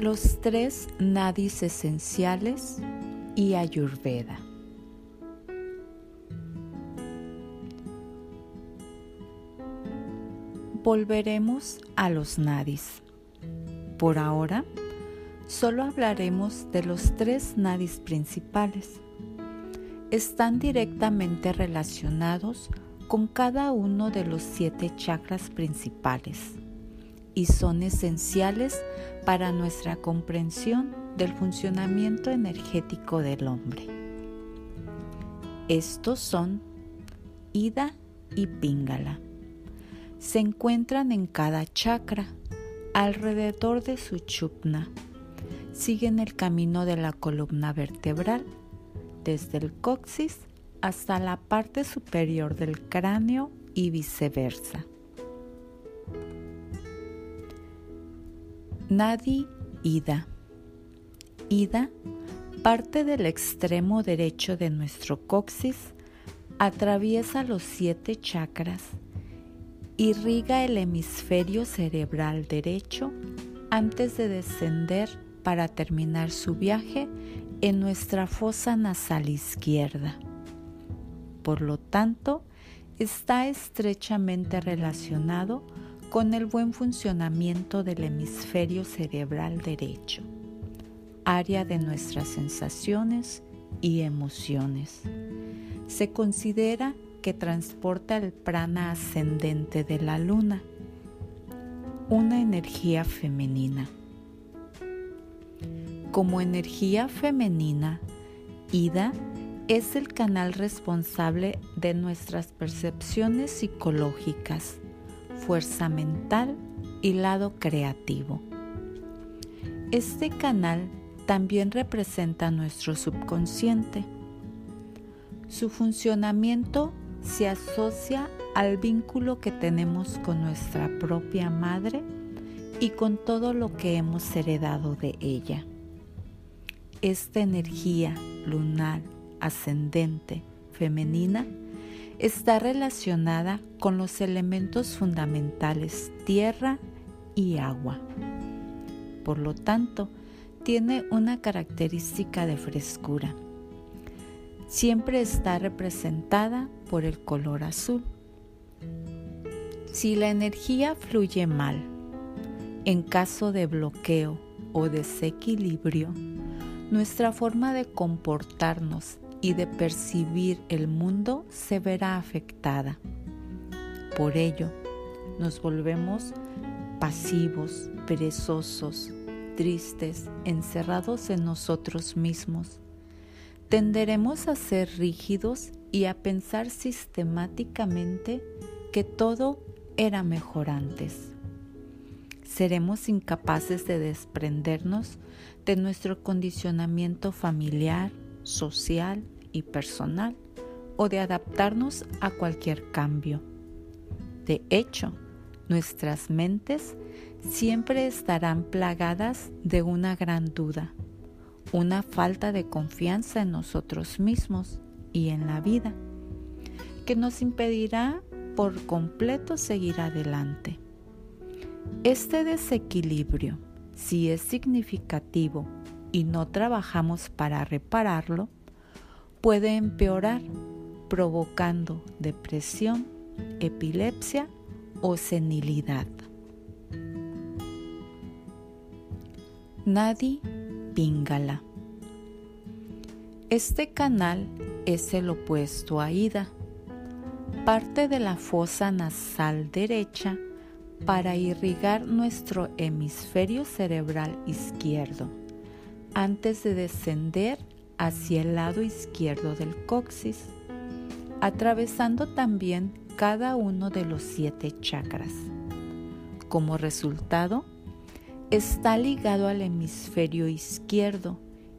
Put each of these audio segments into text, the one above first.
Los tres nadis esenciales y Ayurveda. Volveremos a los nadis. Por ahora, solo hablaremos de los tres nadis principales. Están directamente relacionados con cada uno de los siete chakras principales y son esenciales para nuestra comprensión del funcionamiento energético del hombre. Estos son Ida y Pingala. Se encuentran en cada chakra, alrededor de su chupna. Siguen el camino de la columna vertebral, desde el coxis hasta la parte superior del cráneo y viceversa. Nadi Ida. Ida parte del extremo derecho de nuestro coxis, atraviesa los siete chakras, irriga el hemisferio cerebral derecho antes de descender para terminar su viaje en nuestra fosa nasal izquierda. Por lo tanto, está estrechamente relacionado con el buen funcionamiento del hemisferio cerebral derecho, área de nuestras sensaciones y emociones. Se considera que transporta el prana ascendente de la luna, una energía femenina. Como energía femenina, Ida es el canal responsable de nuestras percepciones psicológicas fuerza mental y lado creativo. Este canal también representa nuestro subconsciente. Su funcionamiento se asocia al vínculo que tenemos con nuestra propia madre y con todo lo que hemos heredado de ella. Esta energía lunar ascendente femenina está relacionada con los elementos fundamentales tierra y agua. Por lo tanto, tiene una característica de frescura. Siempre está representada por el color azul. Si la energía fluye mal, en caso de bloqueo o desequilibrio, nuestra forma de comportarnos y de percibir el mundo se verá afectada. Por ello, nos volvemos pasivos, perezosos, tristes, encerrados en nosotros mismos. Tenderemos a ser rígidos y a pensar sistemáticamente que todo era mejor antes. Seremos incapaces de desprendernos de nuestro condicionamiento familiar, social y personal o de adaptarnos a cualquier cambio. De hecho, nuestras mentes siempre estarán plagadas de una gran duda, una falta de confianza en nosotros mismos y en la vida, que nos impedirá por completo seguir adelante. Este desequilibrio, si es significativo y no trabajamos para repararlo, puede empeorar provocando depresión, epilepsia o senilidad. Nadi Pingala. Este canal es el opuesto a Ida. Parte de la fosa nasal derecha para irrigar nuestro hemisferio cerebral izquierdo antes de descender hacia el lado izquierdo del coxis, atravesando también cada uno de los siete chakras. Como resultado, está ligado al hemisferio izquierdo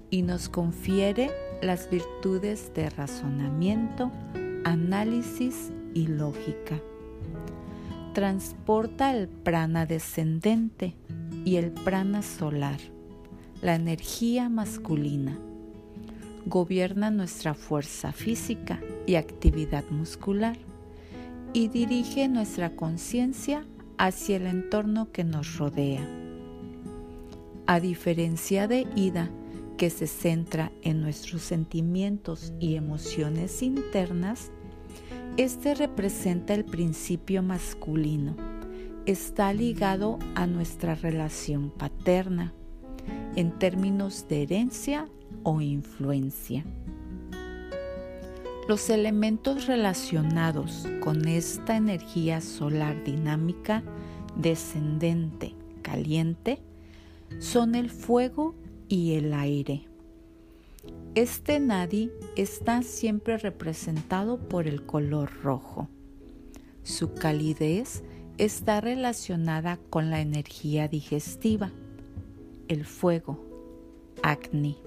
y nos confiere las virtudes de razonamiento, análisis y lógica. Transporta el prana descendente y el prana solar la energía masculina. Gobierna nuestra fuerza física y actividad muscular y dirige nuestra conciencia hacia el entorno que nos rodea. A diferencia de Ida, que se centra en nuestros sentimientos y emociones internas, este representa el principio masculino. Está ligado a nuestra relación paterna en términos de herencia o influencia. Los elementos relacionados con esta energía solar dinámica descendente caliente son el fuego y el aire. Este nadi está siempre representado por el color rojo. Su calidez está relacionada con la energía digestiva, el fuego, Agni.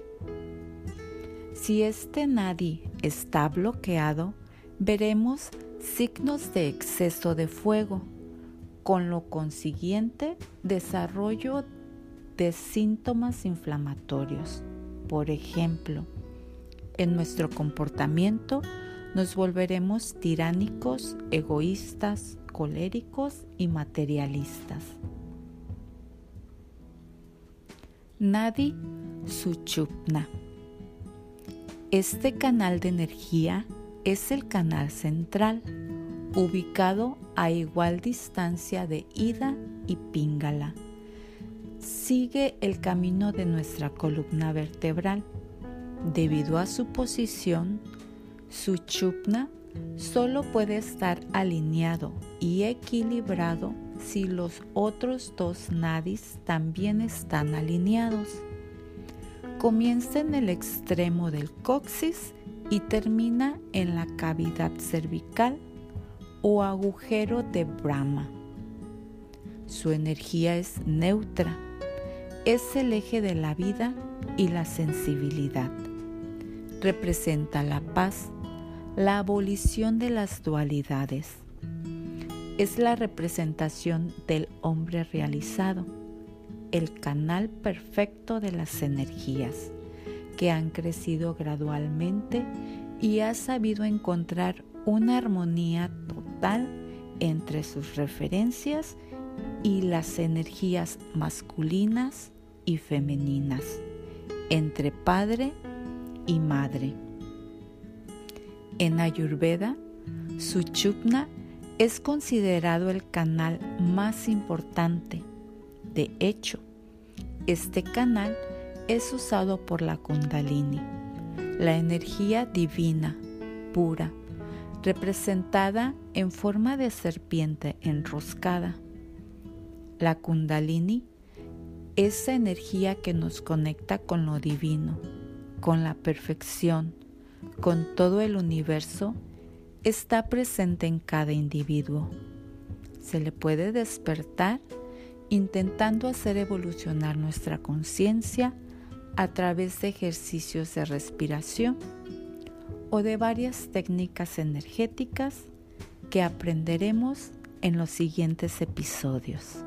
Si este nadi está bloqueado, veremos signos de exceso de fuego, con lo consiguiente desarrollo de síntomas inflamatorios. Por ejemplo, en nuestro comportamiento nos volveremos tiránicos, egoístas, coléricos y materialistas. Nadi Suchupna. Este canal de energía es el canal central, ubicado a igual distancia de Ida y Pingala. Sigue el camino de nuestra columna vertebral Debido a su posición, su chupna solo puede estar alineado y equilibrado si los otros dos nadis también están alineados. Comienza en el extremo del coxis y termina en la cavidad cervical o agujero de Brahma. Su energía es neutra, es el eje de la vida y la sensibilidad representa la paz, la abolición de las dualidades. Es la representación del hombre realizado, el canal perfecto de las energías que han crecido gradualmente y ha sabido encontrar una armonía total entre sus referencias y las energías masculinas y femeninas, entre padre y madre. En Ayurveda, Suchupna es considerado el canal más importante. De hecho, este canal es usado por la Kundalini, la energía divina, pura, representada en forma de serpiente enroscada. La Kundalini, esa energía que nos conecta con lo divino, con la perfección, con todo el universo, está presente en cada individuo. Se le puede despertar intentando hacer evolucionar nuestra conciencia a través de ejercicios de respiración o de varias técnicas energéticas que aprenderemos en los siguientes episodios.